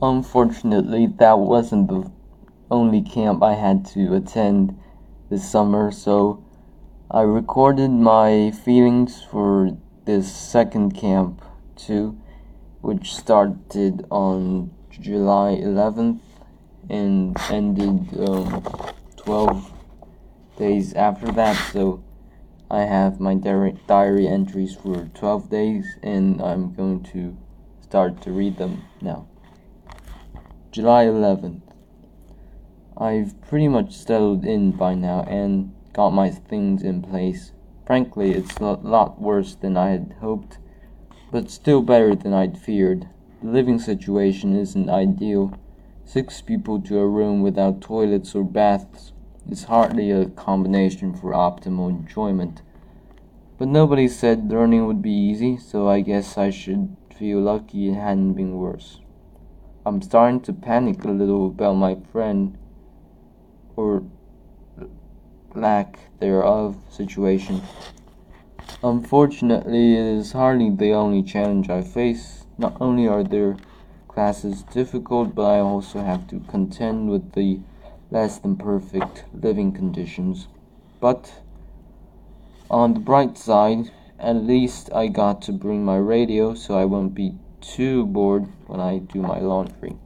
Unfortunately, that wasn't the only camp I had to attend this summer, so I recorded my feelings for this second camp too, which started on July 11th and ended um, 12 days after that. So I have my diary, diary entries for 12 days and I'm going to start to read them now. July 11th. I've pretty much settled in by now and got my things in place. Frankly, it's a lot worse than I had hoped, but still better than I'd feared. The living situation isn't ideal. Six people to a room without toilets or baths is hardly a combination for optimal enjoyment. But nobody said learning would be easy, so I guess I should feel lucky it hadn't been worse. I'm starting to panic a little about my friend or lack thereof situation. Unfortunately, it is hardly the only challenge I face. Not only are their classes difficult, but I also have to contend with the less than perfect living conditions. But on the bright side, at least I got to bring my radio so I won't be too bored when I do my laundry.